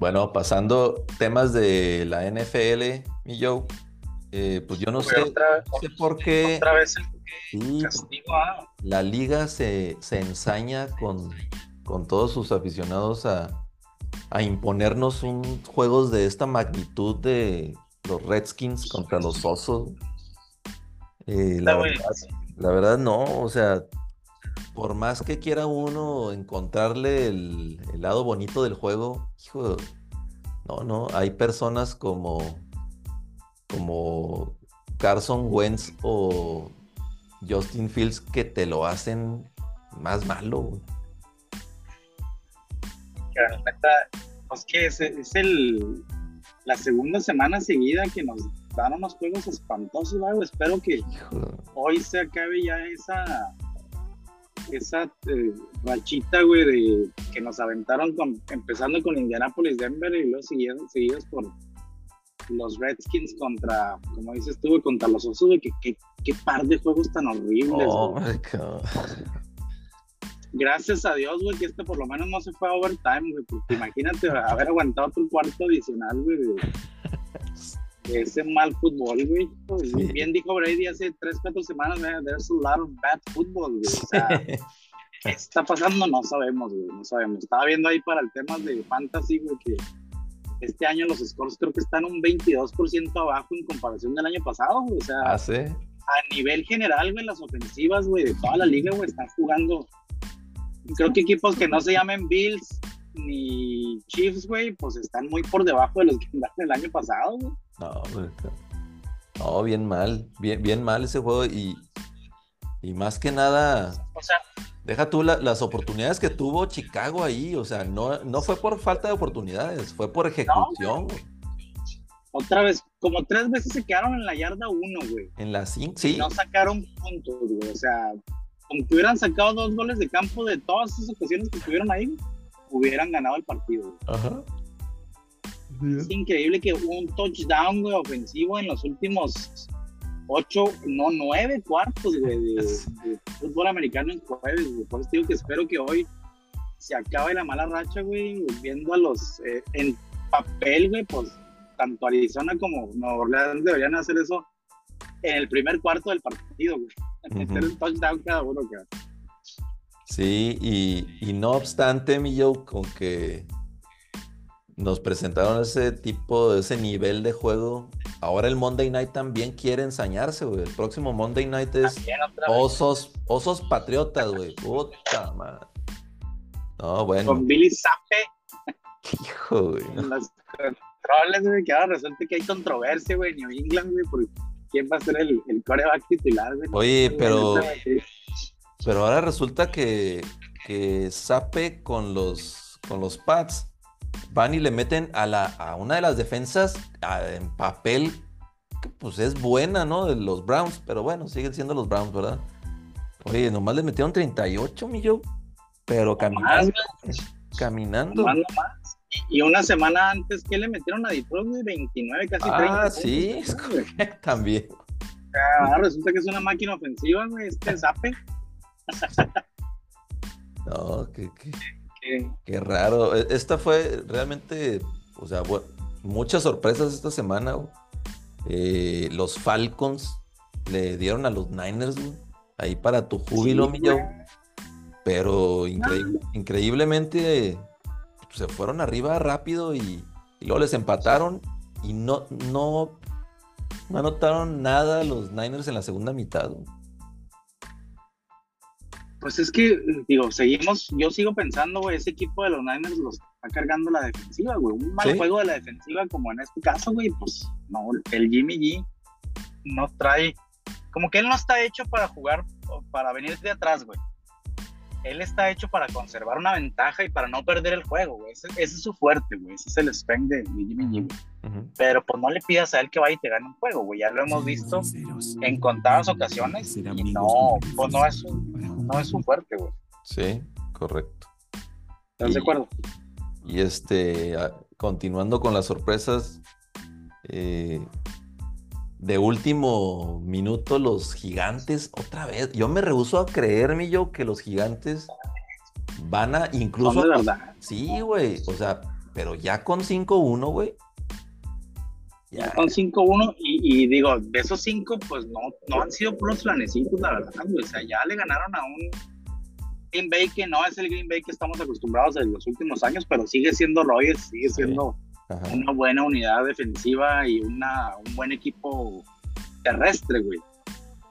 Bueno, pasando temas de la NFL, mi Joe, eh, pues yo no sé, no sé por qué. Otra vez el castigo, ah. La liga se, se ensaña con, con todos sus aficionados a, a imponernos un juegos de esta magnitud de los Redskins contra los Osos. Eh, la, verdad, la, verdad, no, o sea, por más que quiera uno encontrarle el, lado bonito del juego, hijo, no, no, hay personas como, como Carson Wentz o Justin Fields que te lo hacen más malo. es que es, es, el, la segunda semana seguida que nos dan unos juegos espantosos, Espero que hoy se acabe ya esa esa eh, rachita, güey, de que nos aventaron con, empezando con Indianapolis, Denver y luego seguidos, por los Redskins contra, como dices tú, contra los Osos, güey, que, qué par de juegos tan horribles. Oh, Gracias a Dios, güey, que este por lo menos no se fue a overtime, güey, porque imagínate haber aguantado otro cuarto adicional, güey, de, ese mal fútbol, güey. Bien dijo Brady hace 3, 4 semanas, güey, there's a lot of bad football, güey. O sea, ¿qué está pasando? No sabemos, güey, no sabemos. Estaba viendo ahí para el tema de fantasy, güey, que este año los scores creo que están un 22% abajo en comparación del año pasado, güey. O sea, ¿Ah, sí? a nivel general, güey, las ofensivas, güey, de toda la liga, güey, están jugando creo que equipos que no se llamen Bills ni Chiefs, güey, pues están muy por debajo de los que andaron el año pasado, güey. No, No, bien mal, bien, bien mal ese juego y, y más que nada, o sea, deja tú las oportunidades que tuvo Chicago ahí, o sea, no, no fue por falta de oportunidades, fue por ejecución. Otra vez, como tres veces se quedaron en la yarda uno, güey. En la cinco, sí. no sacaron puntos, güey, o sea, aunque hubieran sacado dos goles de campo de todas esas ocasiones que estuvieron ahí, hubieran ganado el partido. Ajá. Es increíble que un touchdown ofensivo en los últimos ocho, no nueve cuartos de, fútbol americano en jueves. Por eso digo que espero que hoy se acabe la mala racha, güey, viendo a los eh, en papel, güey, pues tanto Arizona como Nueva Orleans deberían hacer eso en el primer cuarto del partido, güey. Sí, y, no obstante, mi Joe, con que nos presentaron ese tipo, ese nivel de juego, ahora el Monday Night también quiere ensañarse, güey. El próximo Monday Night es osos, osos patriotas, güey. Puta madre. No, bueno. Con Billy Zappe. Hijo, güey. Los controles, güey, que ahora resulta que hay controversia, güey, en New England, güey, porque quién va a ser el, el coreback titular. Oye, pero, pero ahora resulta que, que Sape con los, con los Pats van y le meten a, la, a una de las defensas en papel que pues es buena, ¿no? De los Browns, pero bueno, siguen siendo los Browns, ¿verdad? Oye, nomás le metieron 38 millones, pero caminando. caminando. Y una semana antes, que le metieron a Detroit? 29, casi 30. Ah, sí, también. Ah, resulta que es una máquina ofensiva, güey, este Zape. no, qué, qué, qué, raro. E, esta fue realmente, o sea, muchas sorpresas esta semana. Eh, los Falcons le dieron a los Niners, güey, ahí para tu júbilo, sí, Pero increíblemente se fueron arriba rápido y, luego les empataron y no, no, no anotaron nada los Niners en la segunda mitad. Pues es que, digo, seguimos, yo sigo pensando, güey, ese equipo de los Niners los está cargando la defensiva, güey. Un mal juego de la defensiva, como en este caso, güey, pues no, el Jimmy G no trae, como que él no está hecho para jugar, para venir de atrás, güey él está hecho para conservar una ventaja y para no perder el juego, güey. Ese, es su fuerte, güey. Ese es el spend de, Jimmy G. Pero pues no le pidas a él que vaya y te gane un juego, güey. Ya lo hemos visto en contadas ocasiones y no, pues no es su, no es su fuerte, güey. Sí, correcto. ¿Estás de acuerdo? Y este, continuando con las sorpresas, eh, de último minuto los gigantes otra vez. Yo me rehuso a creer, mi yo, que los gigantes van a incluso. verdad? Sí, güey. O sea, pero ya con 5-1, güey. Ya. Con 5-1 y, digo, de esos 5, pues no, no han sido puros flanecitos, la verdad, güey. O sea, ya le ganaron a un Green Bay que no es el Green Bay que estamos acostumbrados en los últimos años, pero sigue siendo Rogers, sigue siendo una buena unidad defensiva y una, un buen equipo terrestre, güey.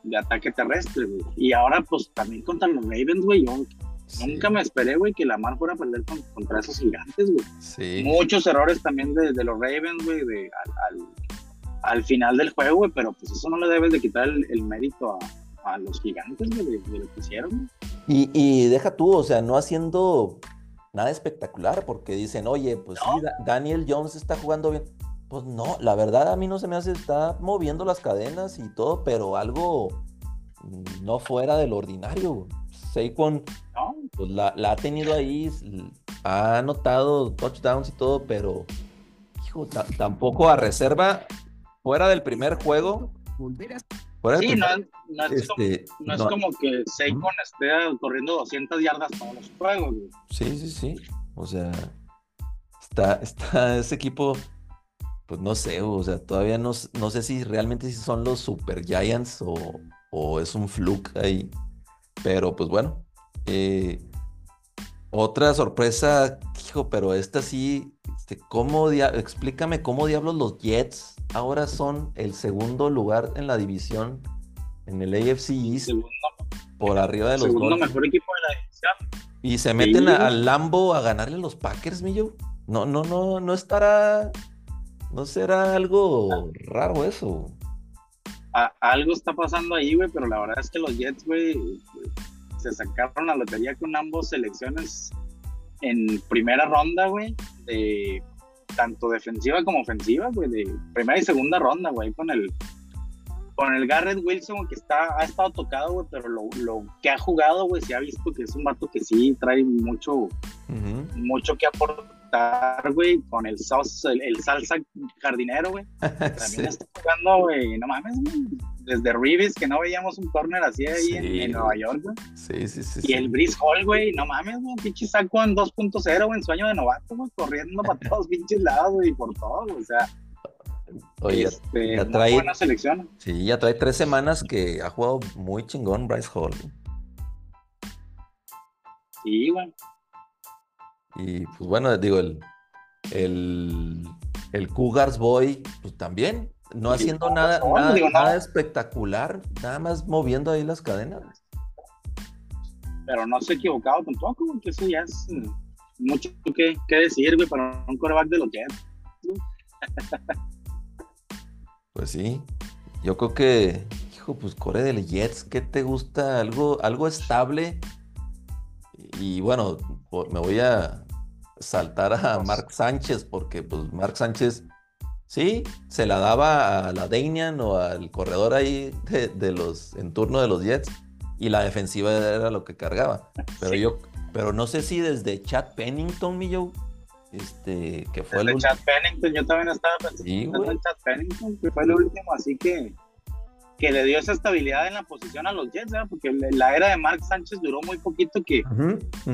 De ataque terrestre, güey. Y ahora, pues también contra los Ravens, güey. Yo nunca me esperé, güey, que Lamar fuera a perder contra esos gigantes, güey. Sí. Muchos errores también de, de los Ravens, güey, al, al, final del juego, güey. Pero pues eso no le debes de quitar el, mérito a, a, los gigantes, güey, de, lo que hicieron, Y, y deja tú, o sea, no haciendo nada espectacular, porque dicen, oye, pues sí, Daniel Jones está jugando bien. Pues no, la verdad a mí no se me hace, está moviendo las cadenas y todo, pero algo no fuera del ordinario. Saquon pues la, ha tenido ahí, ha anotado touchdowns y todo, pero hijo, tampoco a reserva, fuera del primer juego. Sí, no, es, como, este, no, es como que Saquon esté corriendo 200 yardas todos los juegos. Sí, sí, sí. O sea, está, está ese equipo pues no sé, o sea, todavía no, no sé si realmente si son los Super Giants o, es un fluke ahí. Pero pues bueno. Eh, otra sorpresa, hijo, pero esta sí, este, ¿cómo explícame cómo diablos los Jets ahora son el segundo lugar en la división en el AFC East por arriba de los segundo mejor equipo de la división. Y se meten al Lambo a ganarle a los Packers, Millo. No, no, no, no estará ¿No será algo raro eso? algo está pasando ahí, güey, pero la verdad es que los Jets, güey, se sacaron la lotería con ambos selecciones en primera ronda, güey, de tanto defensiva como ofensiva, güey, de primera y segunda ronda, güey, con el con el Garrett Wilson, que está, ha estado tocado, güey, pero lo, lo, que ha jugado, güey, se ha visto que es un vato que sí trae mucho, mucho que aportar güey, con el, el, salsa jardinero, güey. También está jugando, güey, no mames, güey. Desde Reeves, que no veíamos un corner así ahí en, Nueva York, güey. Sí, sí, sí. Y el Brice Hall, güey, no mames, güey. Pinche saco en 2.0, güey, en sueño de novato, güey, corriendo para todos pinches lados, güey, por todo, o sea. Oye, este, ya trae. Buena selección. Sí, ya trae tres semanas que ha jugado muy chingón Bryce Hall. Sí, güey. Y pues bueno, digo, el, el, el Cougars Boy, pues también, no haciendo nada, nada, espectacular, nada más moviendo ahí las cadenas. Pero no se ha equivocado tampoco, que eso ya es mm, mucho que, que decir, güey, para un coreback de los Jets. Pues sí, yo creo que, hijo, pues core de los Jets, ¿qué te gusta? Algo, algo estable. Y bueno, me voy a saltar a Mark Sánchez, porque pues Mark Sánchez sí se la daba a la Danian o al corredor ahí de, los en turno de los Jets y la defensiva era lo que cargaba. Pero yo, pero no sé si desde Chad Pennington, mi Joe, este, que fue el Chad Pennington, yo también estaba pensando en Chad Pennington, que fue el último, así que que le dio esa estabilidad en la posición a los Jets, porque la era de Mark Sánchez duró muy poquito, que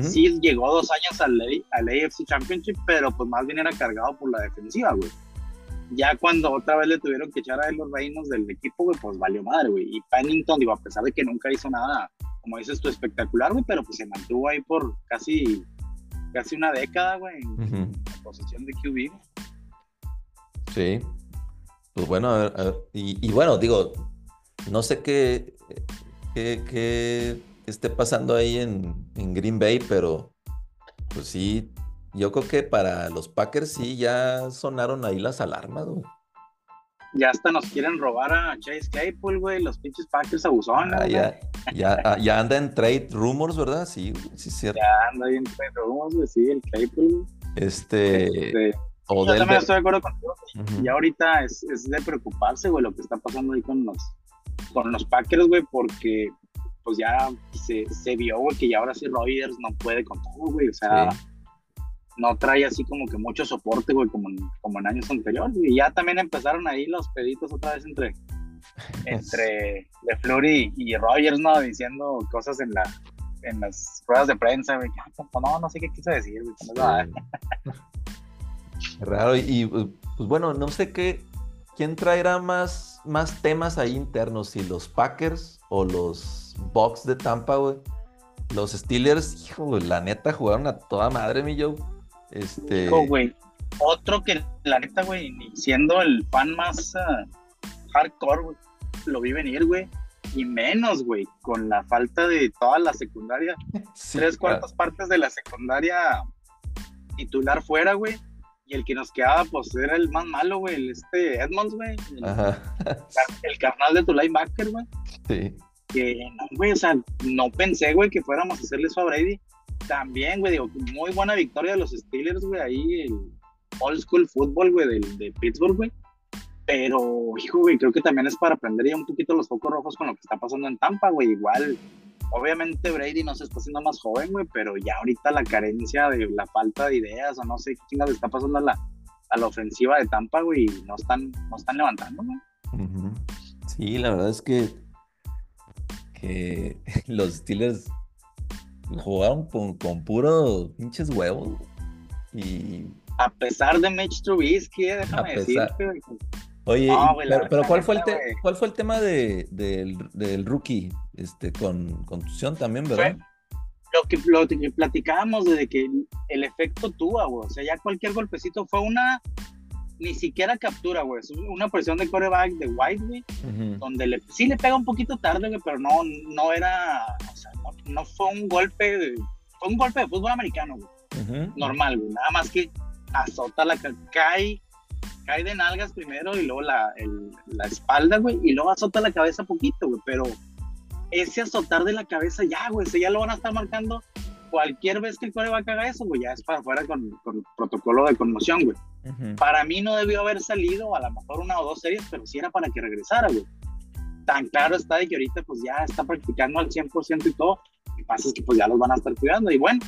sí llegó dos años al, al AFC Championship, pero pues más bien era cargado por la defensiva, güey. Ya cuando otra vez le tuvieron que echar a él los reinos del equipo, güey, pues valió madre, güey. Y Pennington, digo, a pesar de que nunca hizo nada, como dices tú, espectacular, güey, pero pues se mantuvo ahí por casi, casi una década, güey, en la posición de QB. Sí. Pues bueno, a ver, y, y bueno, digo, no sé qué, qué, esté pasando ahí en, Green Bay, pero pues sí, yo creo que para los Packers sí ya sonaron ahí las alarmas, güey. Ya hasta nos quieren robar a Chase Claypool, güey, los pinches Packers abusaron. Ah, ya, ya, ah, ya, anda en trade rumors, ¿verdad? Sí, sí, cierto. Ya anda ahí en trade rumors, güey, sí, el Claypool. Este... este yo también estoy de acuerdo contigo. Y ahorita es, es de preocuparse, güey, lo que está pasando ahí con los, con los Packers, güey, porque pues ya se, se vio, güey, que ya ahora sí Rodgers no puede con todo, güey, o sea, no trae así como que mucho soporte, güey, como, como en años anteriores, y ya también empezaron ahí los peditos otra vez entre, entre LeFleur y, Rogers, ¿no? Diciendo cosas en la en las ruedas de prensa, güey, no, no sé qué quise decir, güey, Raro, y pues, pues bueno, no sé qué, quién traerá más, más temas ahí internos, si los Packers o los Bucks de Tampa, güey. Los Steelers, hijo, güey, la neta jugaron a toda madre, mi Joe. Este. Hijo, güey. Otro que la neta, güey, siendo el fan más ah, hardcore, güey, lo vi venir, güey. Y menos, güey, con la falta de toda la secundaria. tres cuartas partes de la secundaria titular fuera, güey. Y el que nos quedaba, pues era el más malo, güey, el este Edmonds, güey. El, el, carnal de tu linebacker, güey. Sí. Que, no, güey, o sea, no pensé, güey, que fuéramos a hacerle eso a Brady. También, güey, digo, muy buena victoria de los Steelers, güey, ahí el old school football, güey, de, de Pittsburgh, güey. Pero, hijo, güey, creo que también es para prender ya un poquito los focos rojos con lo que está pasando en Tampa, güey. Igual, obviamente Brady no se está haciendo más joven, güey, pero ya ahorita la carencia de la falta de ideas o no sé qué chingas está pasando a la, a la ofensiva de Tampa, güey, y no están, no están levantando, güey. Sí, la verdad es que, que los Steelers jugaron con, con puros pinches huevos y a pesar de Mitch Trubisky, eh, déjame decirte. Oye, pero, ¿cuál, fue el ¿cuál fue el tema de, del, rookie este, con contusión también, verdad? lo que, lo que platicábamos de que el efecto tuvo, güey. O sea, ya cualquier golpecito fue una, ni siquiera captura, güey. Es una presión de coreback de White, güey, donde le, sí le pega un poquito tarde, güey, pero no, no era, o sea, no, fue un golpe, fue un golpe de fútbol americano, güey. Normal, güey. Nada más que azota la cae cae de nalgas primero y luego la, la espalda, güey, y luego azota la cabeza poquito, güey, pero ese azotar de la cabeza ya, güey, ese ya lo van a estar marcando cualquier vez que el core va a cagar eso, güey, ya es para afuera con, con protocolo de conmoción, güey. Para mí no debió haber salido, a lo mejor una o dos series, pero sí era para que regresara, güey. Tan claro está de que ahorita pues ya está practicando al 100% y todo. Lo que pasa es que pues ya los van a estar cuidando. Y bueno,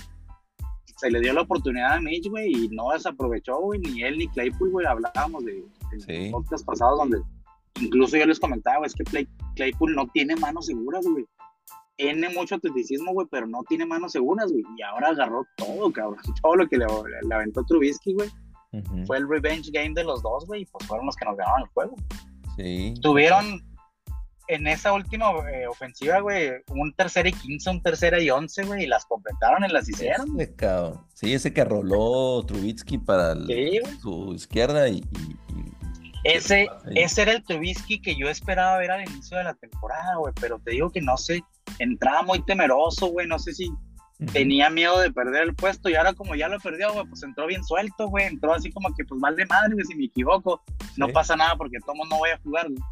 se le dio la oportunidad a Mitch, güey, y no desaprovechó, güey, ni él ni Claypool, güey, hablábamos de en podcast pasados donde incluso yo les comentaba, es que Claypool no tiene manos seguras, güey. Tiene mucho atleticismo, güey, pero no tiene manos seguras, güey. Y ahora agarró todo, cabrón. Todo lo que le, aventó Trubisky, güey. Fue el revenge game de los dos, güey, y pues fueron los que nos ganaron el juego. Sí. Tuvieron en esa última eh, ofensiva, güey, un tercera y quince, un tercera y once, güey, y las completaron y las hicieron. sí, ese que roló Trubitsky para su izquierda y, ese, ese era el Trubisky que yo esperaba ver al inicio de la temporada, güey, pero te digo que no sé, entraba muy temeroso, güey, no sé si tenía miedo de perder el puesto y ahora como ya lo perdió, güey, pues entró bien suelto, güey, entró así como que pues mal de madre, güey, si me equivoco, no pasa nada porque tomo no voy a jugar, güey.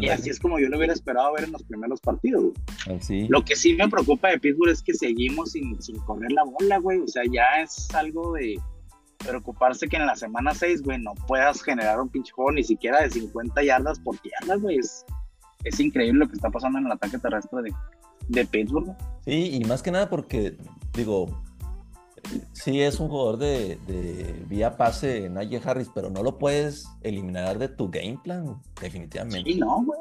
Y así es como yo lo hubiera esperado ver en los primeros partidos. Así. Lo que sí me preocupa de Pittsburgh es que seguimos sin, sin correr la bola, güey. O sea, ya es algo de preocuparse que en la semana 6, güey, no puedas generar un pinche juego ni siquiera de 50 yardas por tierra, güey. Es, es, increíble lo que está pasando en el ataque terrestre de, de Pittsburgh. Sí, y más que nada porque, digo, sí es un jugador de, vía pase Najee Harris, pero no lo puedes eliminar de tu game plan, definitivamente. Sí, no, güey.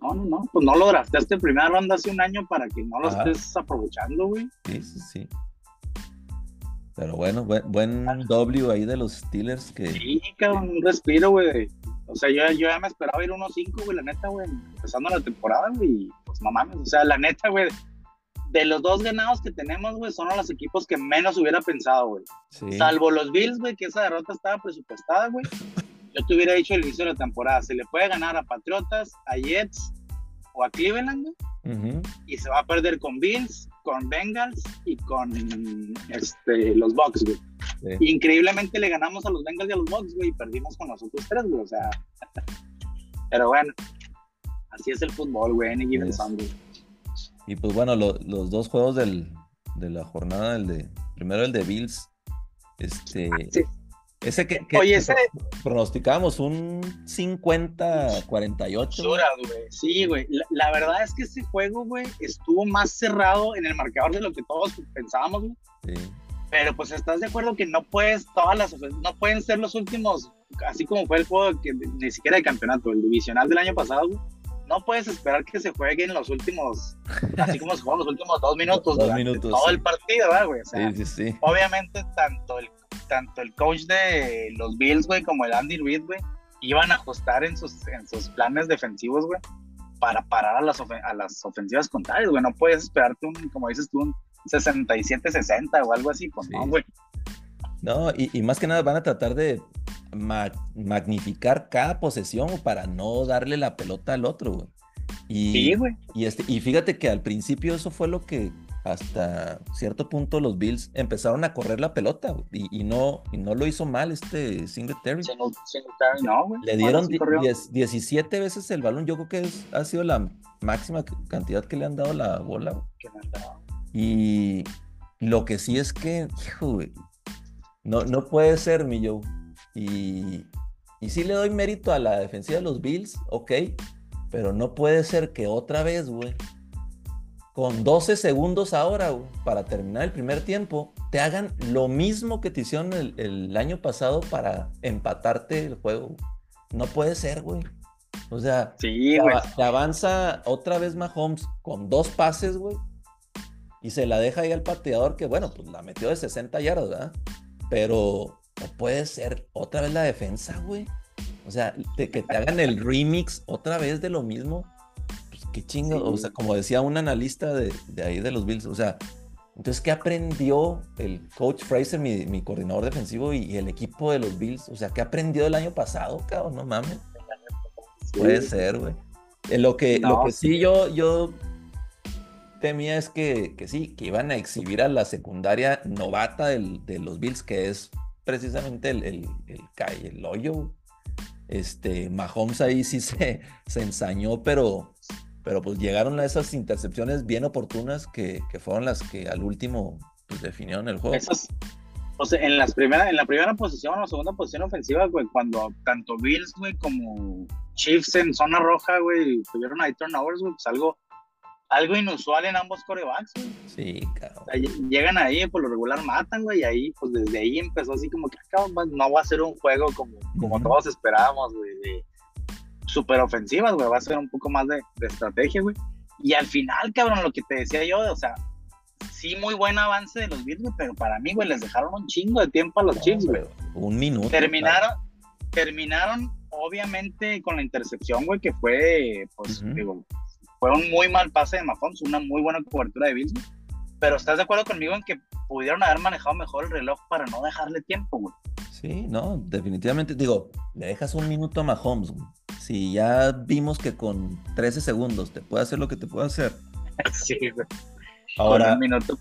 No, no, no. Pues no lo drafteaste en primera ronda hace un año para que no lo estés aprovechando, güey. Sí, sí, sí. Pero bueno, buen, W ahí de los Steelers que. Sí, cabrón, un respiro, güey. O sea, yo, yo ya me esperaba ir 1-5, güey, la neta, güey, empezando la temporada, güey. Pues no mames, o sea, la neta, güey, de los dos ganados que tenemos, güey, son los equipos que menos hubiera pensado, güey. Salvo los Bills, güey, que esa derrota estaba presupuestada, güey. Yo te hubiera dicho el inicio de la temporada, se le puede ganar a Patriotas, a Jets o a Cleveland, güey. Y se va a perder con Bills, con Bengals y con este, los Bucks, güey. Increíblemente le ganamos a los Bengals y a los Bucks, güey, y perdimos con los otros tres, güey. O sea, pero bueno, así es el fútbol, güey, any given Sunday. Y pues bueno, los dos juegos del, de la jornada, el de primero el de Bills, este, ese que, Oye, ese... pronosticábamos un 50-48. Sí, güey. La, verdad es que ese juego, güey, estuvo más cerrado en el marcador de lo que todos pensábamos, güey. Sí. Pero pues estás de acuerdo que no puedes, todas las no pueden ser los últimos, así como fue el juego que ni siquiera de campeonato, el divisional del año pasado, güey no puedes esperar que se jueguen los últimos, así como se juegan los últimos dos minutos, dos minutos todo el partido, ¿verdad, güey? sí, sí, sí. Obviamente, tanto el, tanto el coach de los Bills, güey, como el Andy Reid, güey, iban a ajustar en sus, en sus planes defensivos, güey, para parar a las, a las ofensivas contrarias, güey. No puedes esperarte un, como dices tú, un 67-60 o algo así, pues no, güey. No, y, más que nada van a tratar de magnificar cada posesión para no darle la pelota al otro, güey. Y, sí, güey. Y, este, y fíjate que al principio eso fue lo que hasta cierto punto los Bills empezaron a correr la pelota y, no, y no lo hizo mal este Singletary. no, güey. Le dieron 17 veces el balón. Yo creo que ha sido la máxima cantidad que le han dado la bola. Y lo que sí es que, hijo, güey, no, no puede ser, mi Joe. Y, y sí le doy mérito a la defensiva de los Bills, ok, pero no puede ser que otra vez, güey, con 12 segundos ahora para terminar el primer tiempo, te hagan lo mismo que te hicieron el, año pasado para empatarte el juego. No puede ser, güey. O sea, sí, te, avanza otra vez Mahomes con dos pases, güey. Y se la deja ahí al pateador que, bueno, pues la metió de 60 yardas, ¿verdad? Pero puede ser otra vez la defensa, güey. O sea, que te hagan el remix otra vez de lo mismo qué chingo, o sea, como decía un analista de, ahí de los Bills, o sea, entonces, ¿qué aprendió el coach Fraser, mi, coordinador defensivo y, el equipo de los Bills? O sea, ¿qué aprendió el año pasado, cabrón? No mames. Puede ser, güey. Eh, lo que, lo que sí yo, yo temía es que, que, sí, que iban a exhibir a la secundaria novata de los Bills, que es precisamente el, el, el, el hoyo. Este, Mahomes ahí sí se, se ensañó, pero pero pues llegaron a esas intercepciones bien oportunas que, que fueron las que al último pues, definieron el juego. o sea, en, las primera, en la primera posición o segunda posición ofensiva, güey, cuando tanto Bills, güey, como Chiefs en zona roja, güey, tuvieron ahí turnovers, güey, pues algo, algo inusual en ambos corebacks, güey. Sí, claro. llegan ahí, por lo regular matan, güey, y ahí, pues desde ahí empezó así como que, ah, no va a ser un juego como, como todos esperábamos, güey, de súper ofensivas, güey, va a ser un poco más de, estrategia, güey. Y al final, cabrón, lo que te decía yo, o sea, sí, muy buen avance de los Bills, güey, pero para mí, güey, les dejaron un chingo de tiempo a los Chiefs, güey. Un minuto. Terminaron, terminaron, obviamente, con la intercepción, güey, que fue, pues, digo, fue un muy mal pase de Mahomes, una muy buena cobertura de Bills, pero ¿estás de acuerdo conmigo en que pudieron haber manejado mejor el reloj para no dejarle tiempo, güey? Sí, no, definitivamente, digo, le dejas un minuto a Mahomes, güey si ya vimos que con 13 segundos te puede hacer lo que te puede hacer. Sí, Ahora, pues.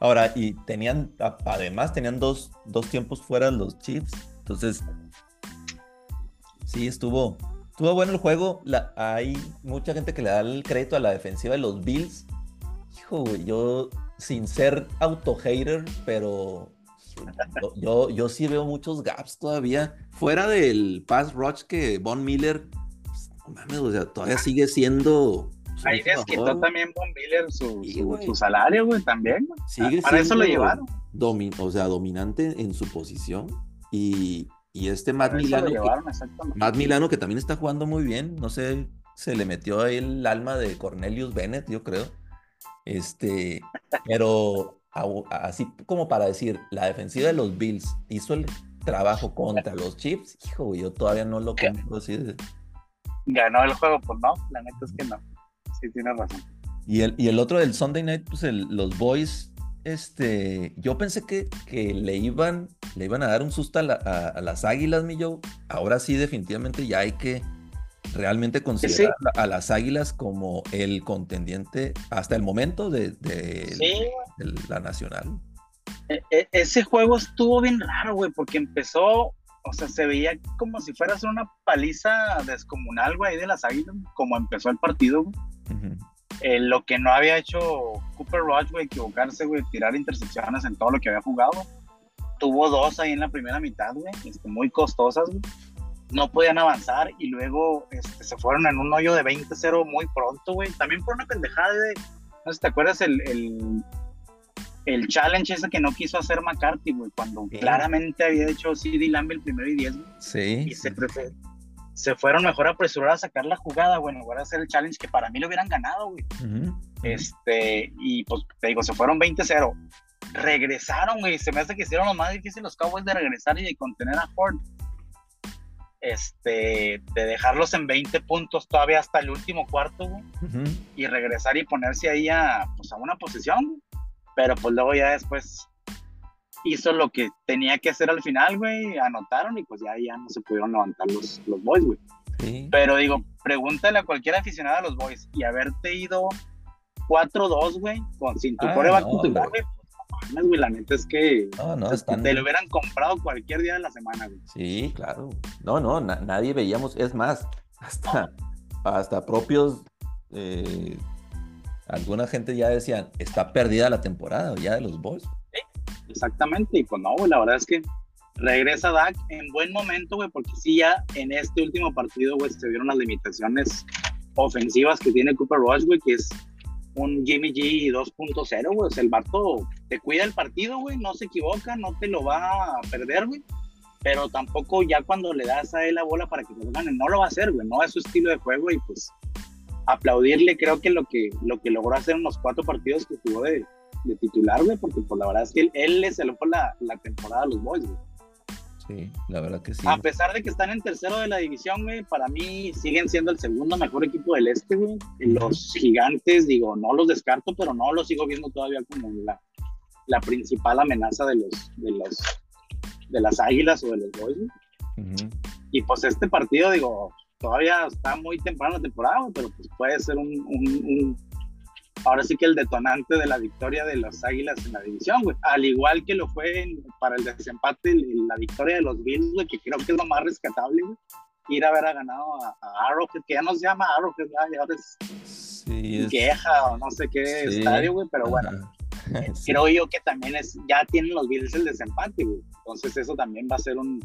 ahora, y tenían, además, tenían dos, dos tiempos fuera los Chiefs. Entonces, sí, estuvo, estuvo bueno el juego. La, hay mucha gente que le da el crédito a la defensiva de los Bills. Hijo, güey, yo, sin ser auto-hater, pero yo, yo, sí veo muchos gaps todavía. Fuera del pass rush que Von Miller, pues, o sea, todavía sigue siendo. Ahí desquitó también Von Miller su, su, salario, güey, también. Sigue Para eso lo llevaron. o sea, dominante en su posición. Y, y este Matt Milano. que, Matt Milano, que también está jugando muy bien. No sé, se le metió ahí el alma de Cornelius Bennett, yo creo. Este, pero así como para decir, la defensiva de los Bills hizo el trabajo contra los Chiefs, hijo, yo todavía no lo compro así. Ganó el juego, pues no, la neta es que no. Sí, tienes razón. Y el, y el otro del Sunday Night, pues los Boys, este, yo pensé que, que, le, iban, le iban a dar un susto a, a las Águilas, mi Joe. Ahora sí, definitivamente ya hay que realmente considerar a las Águilas como el contendiente hasta el momento de, la Nacional. E, e, ese juego estuvo bien raro, güey, porque empezó, o sea, se veía como si fuera una paliza descomunal, güey, de las Águilas, como empezó el partido, eh, lo que no había hecho Cooper Rush, güey, equivocarse, güey, tirar intercepciones en todo lo que había jugado. Tuvo dos ahí en la primera mitad, güey, este, muy costosas, güey no podían avanzar y luego este, se fueron en un hoyo de 20-0 muy pronto, güey. También por una pendejada de, no sé si te acuerdas el, el, el, challenge ese que no quiso hacer McCarthy, güey, cuando claramente había hecho CD Lamb el primero y 10, güey. Sí. Y se, se fueron mejor a apresurar a sacar la jugada, güey, en lugar de hacer el challenge que para mí lo hubieran ganado, güey. Este, y pues te digo, se fueron 20-0 regresaron, güey. Se me hace que hicieron lo más difícil los Cowboys de regresar y de contener a Ford. Este, de dejarlos en 20 puntos todavía hasta el último cuarto, güey. Y regresar y ponerse ahí a, pues, a una posición. Pero pues luego ya después hizo lo que tenía que hacer al final, güey. Anotaron y pues ya, ya no se pudieron levantar los, los boys, güey. Pero digo, pregúntale a cualquier aficionado a los boys y haberte ido 4-2, güey, con sin tu ah, coreback no, titular, güey, güey, la neta es que te, lo hubieran comprado cualquier día de la semana, güey. Sí, claro. No, no, nadie veíamos, es más, hasta, hasta propios, eh, alguna gente ya decían, está perdida la temporada ya de los Boys. exactamente, y pues no, güey, la verdad es que regresa Dak en buen momento, güey, porque sí ya en este último partido, güey, se vieron las limitaciones ofensivas que tiene Cooper Rush, güey, que es un Jimmy G 2.0, güey. O sea, el Barto te cuida el partido, güey, no se equivoca, no te lo va a perder, güey. Pero tampoco ya cuando le das a él la bola para que lo gane, no lo va a hacer, güey. No es su estilo de juego y pues aplaudirle creo que lo que, lo que logró hacer en los cuatro partidos que jugó de, titular, güey, porque pues la verdad es que él, él le salvó la, la temporada a los Boys, güey. Sí, la verdad que sí. A pesar de que están en tercero de la división, güey, para mí siguen siendo el segundo mejor equipo del este, güey. Los gigantes, digo, no los descarto, pero no los sigo viendo todavía como la, la principal amenaza de los, de los, de las águilas o de los boys, Y pues este partido, digo, todavía está muy temprano la temporada, pero pues puede ser un ahora sí que el detonante de la victoria de los Águilas en la división, güey. Al igual que lo fue para el desempate, la victoria de los Bills, güey, que creo que es lo más rescatable, güey. Ir a haber ganado a, Arrowhead, que ya no se llama Arrowhead, ya ahora es, sí, Queja o no sé qué estadio, güey, pero bueno. Creo yo que también es, ya tienen los Bills el desempate, güey. Entonces eso también va a ser un,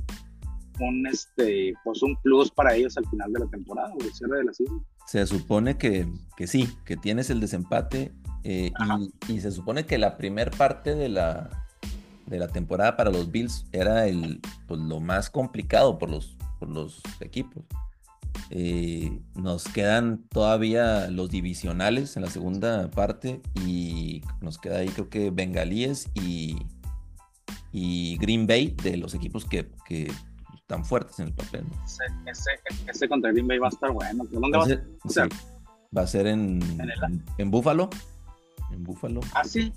un este pues un plus para ellos al final de la temporada el cierre de la season. Se supone que, que sí, que tienes el desempate eh, y, se supone que la primer parte de la, de la temporada para los Bills era el, pues, lo más complicado por los, por los equipos. Eh, nos quedan todavía los divisionales en la segunda parte y nos queda ahí creo que Bengalíes y, y Green Bay de los equipos que, que tan fuertes en el papel. Ese, ese, ese, contra Green Bay va a estar bueno. ¿Dónde va, a ser? va a ser en, en, Buffalo. En Buffalo. Ah, sí.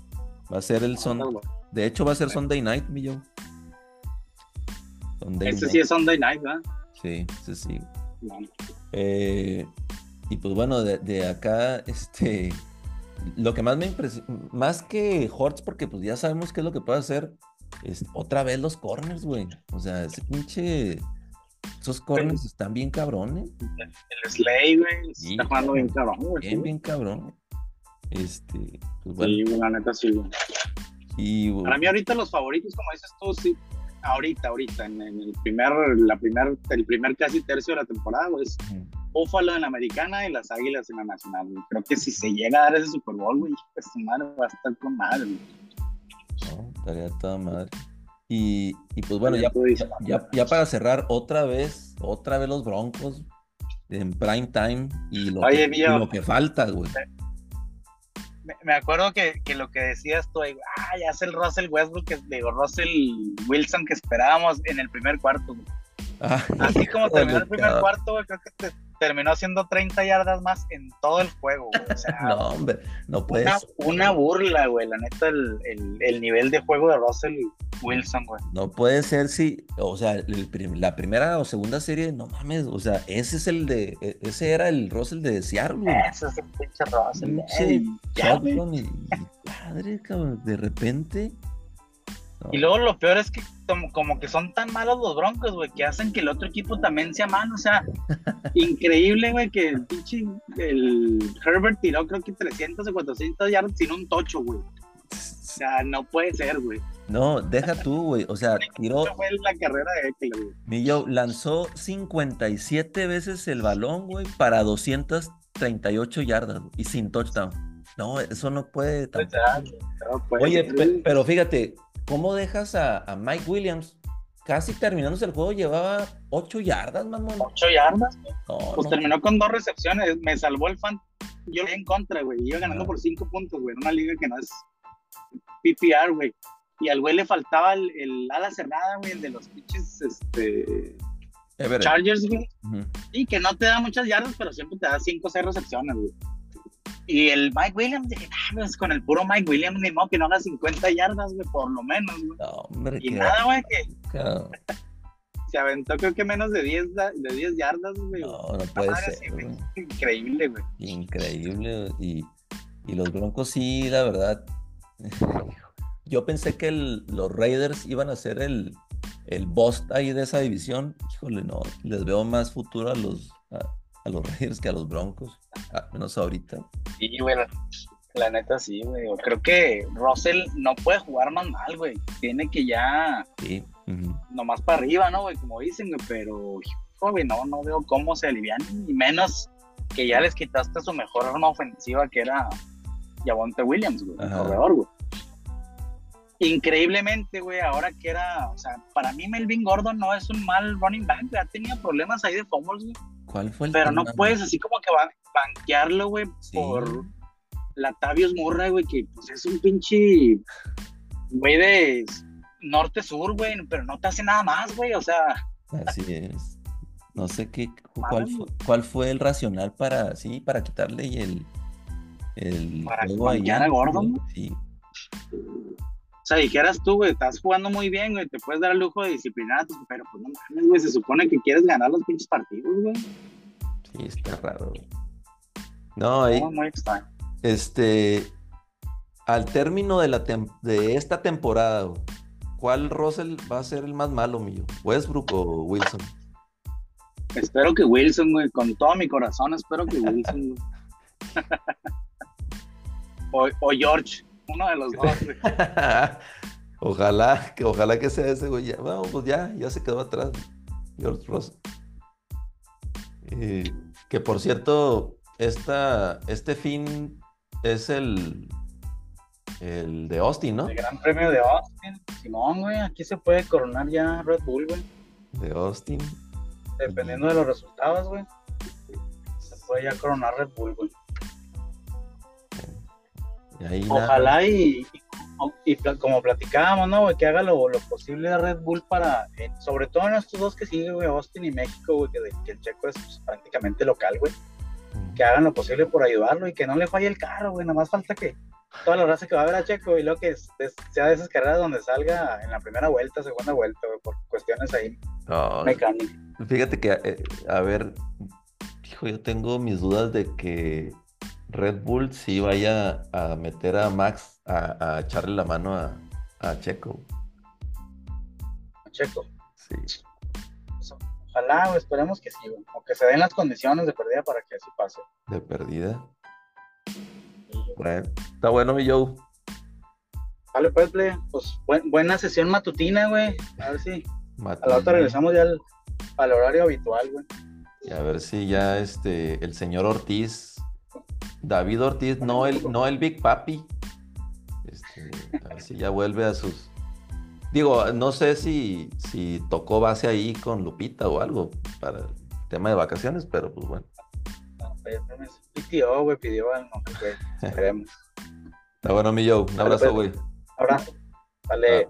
Va a ser el son. De hecho, va a ser Sunday night, mi yo. ese sí es Sunday night, ¿verdad? Sí, ese sí. Eh, y pues bueno, de, de, acá, este. Lo que más me impresiona, más que Hortz, porque pues ya sabemos qué es lo que puede hacer, otra vez los corners, güey. O sea, ese pinche. Esos corners están bien cabrones. El Slay, güey, está jugando bien cabrón, güey. Bien, bien cabrón. Este, pues bueno. Sí, la neta sí, güey. Y, Para mí ahorita los favoritos, como dices tú, sí, ahorita, ahorita, en, el primer, la primer, el primer casi tercio de la temporada, güey, es Búfalo en la americana y las Águilas en la nacional, güey. Creo que si se llega a dar ese Super Bowl, güey, pues madre va a estar con madre, güey. No, estaría toda madre. Y, y pues bueno, ya, ya, ya, para cerrar, otra vez, otra vez los Broncos en prime time y lo, que, lo que falta, güey. Me, acuerdo que, que, lo que decías tú, ah, ya es el Russell Westbrook, que, digo, Russell Wilson que esperábamos en el primer cuarto. Ah, Así como terminó el primer cuarto, creo que te, terminó haciendo 30 yardas más en todo el juego, güey. O sea, no, hombre, no puedes. Una, burla, güey, la neta, el, el, nivel de juego de Russell Wilson, güey. No puede ser si, o sea, la primera o segunda serie, no mames, o sea, ese es el de, e, ese era el Russell de Seattle, güey. Ese es el pinche Russell. Pinche padre, cabrón, de repente y luego lo peor es que como, que son tan malos los Broncos, güey, que hacen que el otro equipo también sea malo. O sea, increíble, güey, que el pinche el Herbert tiró creo que 300 o 400 yardas sin un tocho, güey. O sea, no puede ser, güey. No, deja tú, güey. O sea, tiró. fue la carrera de Eckler, güey. Millo lanzó 57 veces el balón, güey, para 238 yardas y sin touchdown. No, eso no puede. Oye, pero fíjate, ¿Cómo dejas a, Mike Williams? Casi terminándose el juego, llevaba 8 yardas, mamón. 8 yardas. pues terminó con dos recepciones. Me salvó el fan. Yo en contra, güey. Iba ganando por 5 puntos, güey. En una liga que no es PPR, güey. Y al güey le faltaba el, ala cerrada, güey, el de los pinches, este... Chargers, güey. Y que no te da muchas yardas, pero siempre te da 5 o 6 recepciones, güey. Y el Mike Williams, dije, ah, pues con el puro Mike Williams, ni modo que no haga 50 yardas, güey, por lo menos, güey. No, hombre, y nada, güey, que se aventó creo que menos de 10, de 10 yardas, güey. No, no puede ser. güey. increíble, güey. Increíble. Y, y, los Broncos sí, la verdad. Yo pensé que los Raiders iban a ser el, el boss ahí de esa división. Híjole, no. Les veo más futuro a los, a, los Raiders que a los Broncos. menos ahorita. Sí, bueno. La neta sí, güey. Creo que Russell no puede jugar más mal, güey. Tiene que ya. Sí nomás para arriba, ¿no, güey? Como dicen, güey, pero, joven, no, no veo cómo se alivian, y menos que ya les quitaste su mejor arma ofensiva, que era Yavonte Williams, güey, el corredor, güey. Increíblemente, güey, ahora que era, o sea, para mí Melvin Gordon no es un mal running back, güey, ha tenido problemas ahí de fumbles, güey. ¿Cuál fue el Pero no puedes así como que banquearlo, güey, por Latavius Murray, güey, que pues es un pinche güey de norte-sur, güey, pero no te hace nada más, güey, o sea. Así es. No sé qué, cuál fue, cuál fue el racional para, sí, para quitarle el, el para juego a Gordon. Sí. O sea, dijeras tú, güey, estás jugando muy bien, güey, te puedes dar el lujo de disciplinar, pero pues no mames, güey, se supone que quieres ganar los pinches partidos, güey. Sí, está raro, güey. No, ahí. Muy, muy extraño. Este, al término de, la de esta temporada, güey, ¿Cuál Russell va a ser el más malo, mío? ¿Westbrook o Wilson? Espero que Wilson, güey. Con todo mi corazón, espero que Wilson, o, George, uno de los dos, güey. ojalá, que, ojalá que sea ese, güey. Bueno, pues ya, ya se quedó atrás. George Russell. que por cierto, esta, este fin es el, el de Austin, ¿no? El Gran Premio de Austin. Simón, güey, aquí se puede coronar ya Red Bull, güey. De Austin. Dependiendo de los resultados, güey. Se puede ya coronar Red Bull, güey. Ojalá y, y, como platicábamos, ¿no? Güey, que haga lo, posible de Red Bull para, eh, sobre todo en estos dos que siguen, güey, Austin y México, güey, que, el checo es pues, prácticamente local, güey. Que hagan lo posible por ayudarlo y que no le falle el carro, güey. Nada más falta que, toda la raza que va a ver a Checo y lo que sea de esas carreras donde salga en la primera vuelta, segunda vuelta, por cuestiones ahí mecánicas. Fíjate que, eh, a ver, hijo, yo tengo mis dudas de que Red Bull sí vaya a meter a Max a, echarle la mano a, Checo. A Checo. Sí. ojalá, esperemos que sí, o que se den las condiciones de perdida para que así pase. De perdida está bueno, mi Joe. Vale, pues, pues buena sesión matutina, güey. A ver si a la otra regresamos ya al, horario habitual, güey. Y a ver si ya este, el señor Ortiz, David Ortiz, no el, no el Big Papi, este, a ver si ya vuelve a sus... Digo, no sé si, si tocó base ahí con Lupita o algo para el tema de vacaciones, pero pues bueno. Pidió, güey, pidió algo, Esperemos. Está bueno, mi Joe. Un abrazo, pues, güey. Abrazo. Vale.